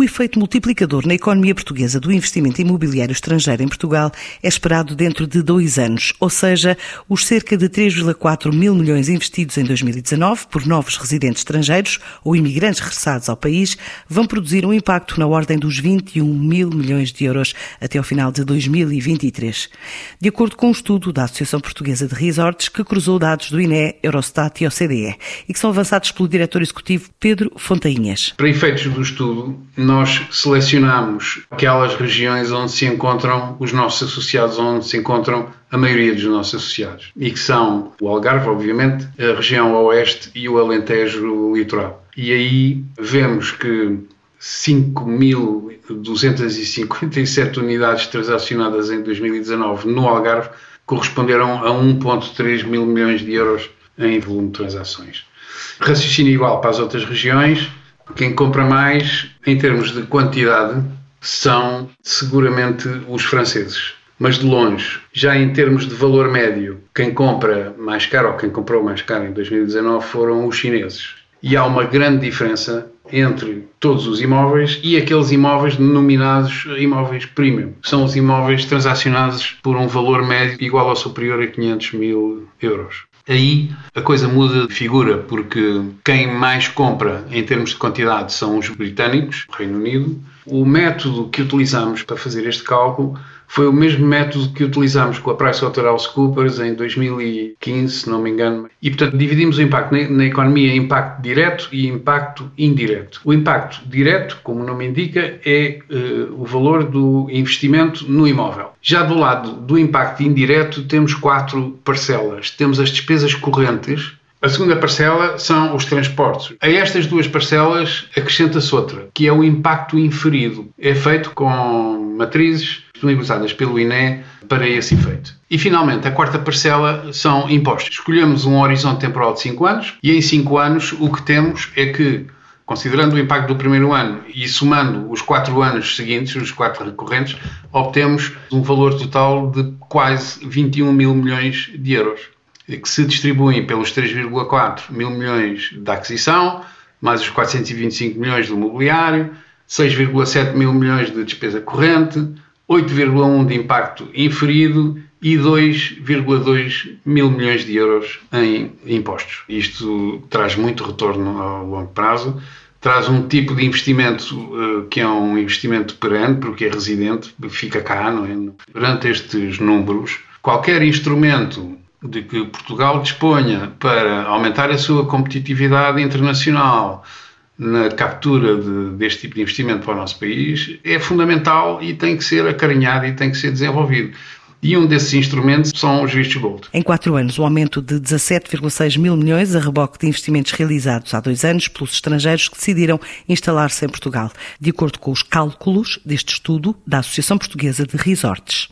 O efeito multiplicador na economia portuguesa do investimento imobiliário estrangeiro em Portugal é esperado dentro de dois anos, ou seja, os cerca de 3,4 mil milhões investidos em 2019 por novos residentes estrangeiros ou imigrantes regressados ao país vão produzir um impacto na ordem dos 21 mil milhões de euros até ao final de 2023. De acordo com um estudo da Associação Portuguesa de Resorts, que cruzou dados do INE, Eurostat e OCDE e que são avançados pelo diretor executivo Pedro Fontainhas. Para efeitos do estudo, nós selecionamos aquelas regiões onde se encontram os nossos associados, onde se encontram a maioria dos nossos associados, e que são o Algarve, obviamente, a região oeste e o Alentejo litoral. E aí vemos que 5.257 unidades transacionadas em 2019 no Algarve corresponderam a 1,3 mil milhões de euros em volume de transações. Raciocínio igual para as outras regiões, quem compra mais, em termos de quantidade, são seguramente os franceses. Mas de longe, já em termos de valor médio, quem compra mais caro ou quem comprou mais caro em 2019 foram os chineses. E há uma grande diferença entre todos os imóveis e aqueles imóveis denominados imóveis premium. São os imóveis transacionados por um valor médio igual ou superior a 500 mil euros. Aí a coisa muda de figura, porque quem mais compra em termos de quantidade são os britânicos, Reino Unido. O método que utilizamos para fazer este cálculo foi o mesmo método que utilizamos com a PricewaterhouseCoopers em 2015, se não me engano. E, portanto, dividimos o impacto na, na economia em impacto direto e impacto indireto. O impacto direto, como o nome indica, é uh, o valor do investimento no imóvel. Já do lado do impacto indireto, temos quatro parcelas. Temos as despesas correntes, a segunda parcela são os transportes. A estas duas parcelas acrescenta-se outra, que é o impacto inferido. É feito com matrizes disponibilizadas pelo INE para esse efeito. E finalmente, a quarta parcela são impostos. Escolhemos um horizonte temporal de 5 anos e em 5 anos o que temos é que considerando o impacto do primeiro ano e somando os quatro anos seguintes, os quatro recorrentes, obtemos um valor total de quase 21 mil milhões de euros que se distribuem pelos 3,4 mil milhões da aquisição, mais os 425 milhões do mobiliário, 6,7 mil milhões de despesa corrente, 8,1 de impacto inferido e 2,2 mil milhões de euros em impostos. Isto traz muito retorno ao longo prazo, traz um tipo de investimento uh, que é um investimento perene, porque é residente, fica cá, não é? Perante estes números, qualquer instrumento de que Portugal disponha para aumentar a sua competitividade internacional na captura de, deste tipo de investimento para o nosso país é fundamental e tem que ser acarinhado e tem que ser desenvolvido. E um desses instrumentos são os vistos gold. Em quatro anos, o aumento de 17,6 mil milhões a reboque de investimentos realizados há dois anos pelos estrangeiros que decidiram instalar-se em Portugal, de acordo com os cálculos deste estudo da Associação Portuguesa de Resorts.